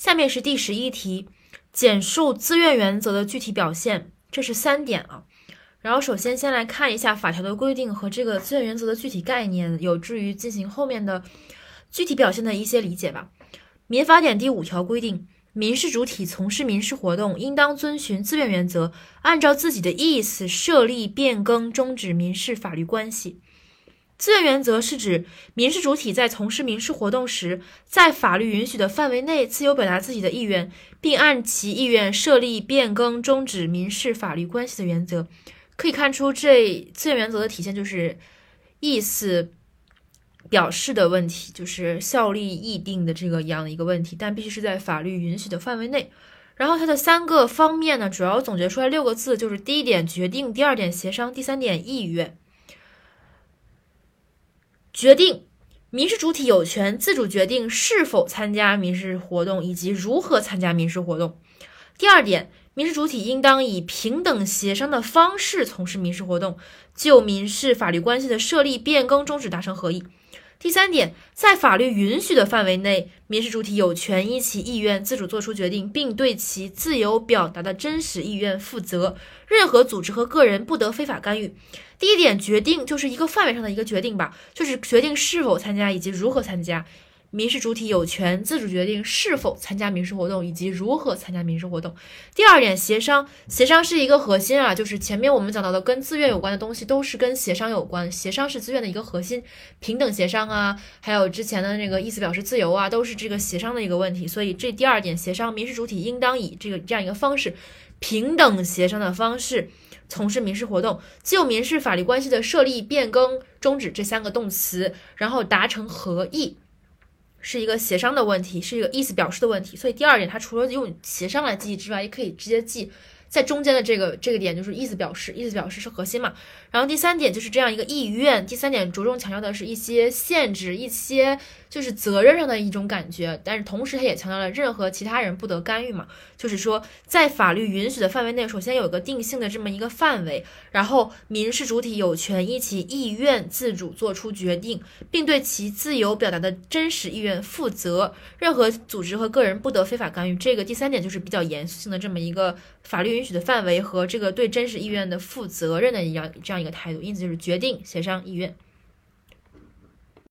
下面是第十一题，简述自愿原则的具体表现，这是三点啊。然后首先先来看一下法条的规定和这个自愿原则的具体概念，有助于进行后面的具体表现的一些理解吧。民法典第五条规定，民事主体从事民事活动，应当遵循自愿原则，按照自己的意思设立、变更、终止民事法律关系。自愿原则是指民事主体在从事民事活动时，在法律允许的范围内自由表达自己的意愿，并按其意愿设立、变更、终止民事法律关系的原则。可以看出，这自愿原则的体现就是意思表示的问题，就是效力议定的这个一样的一个问题，但必须是在法律允许的范围内。然后它的三个方面呢，主要总结出来六个字，就是第一点决定，第二点协商，第三点意愿。决定，民事主体有权自主决定是否参加民事活动以及如何参加民事活动。第二点，民事主体应当以平等协商的方式从事民事活动，就民事法律关系的设立、变更、终止达成合意。第三点，在法律允许的范围内，民事主体有权依其意愿自主作出决定，并对其自由表达的真实意愿负责。任何组织和个人不得非法干预。第一点，决定就是一个范围上的一个决定吧，就是决定是否参加以及如何参加。民事主体有权自主决定是否参加民事活动以及如何参加民事活动。第二点，协商，协商是一个核心啊，就是前面我们讲到的跟自愿有关的东西都是跟协商有关，协商是自愿的一个核心，平等协商啊，还有之前的那个意思表示自由啊，都是这个协商的一个问题。所以这第二点，协商，民事主体应当以这个这样一个方式，平等协商的方式从事民事活动，就民事法律关系的设立、变更、终止这三个动词，然后达成合意。是一个协商的问题，是一个意思表示的问题，所以第二点，它除了用协商来记忆之外，也可以直接记。在中间的这个这个点就是意思表示，意思表示是核心嘛。然后第三点就是这样一个意愿，第三点着重强调的是一些限制，一些就是责任上的一种感觉。但是同时，他也强调了任何其他人不得干预嘛，就是说在法律允许的范围内，首先有一个定性的这么一个范围，然后民事主体有权依其意愿自主做出决定，并对其自由表达的真实意愿负责。任何组织和个人不得非法干预。这个第三点就是比较严肃性的这么一个法律。允许的范围和这个对真实意愿的负责任的一样这样一个态度，因此就是决定、协商、意愿。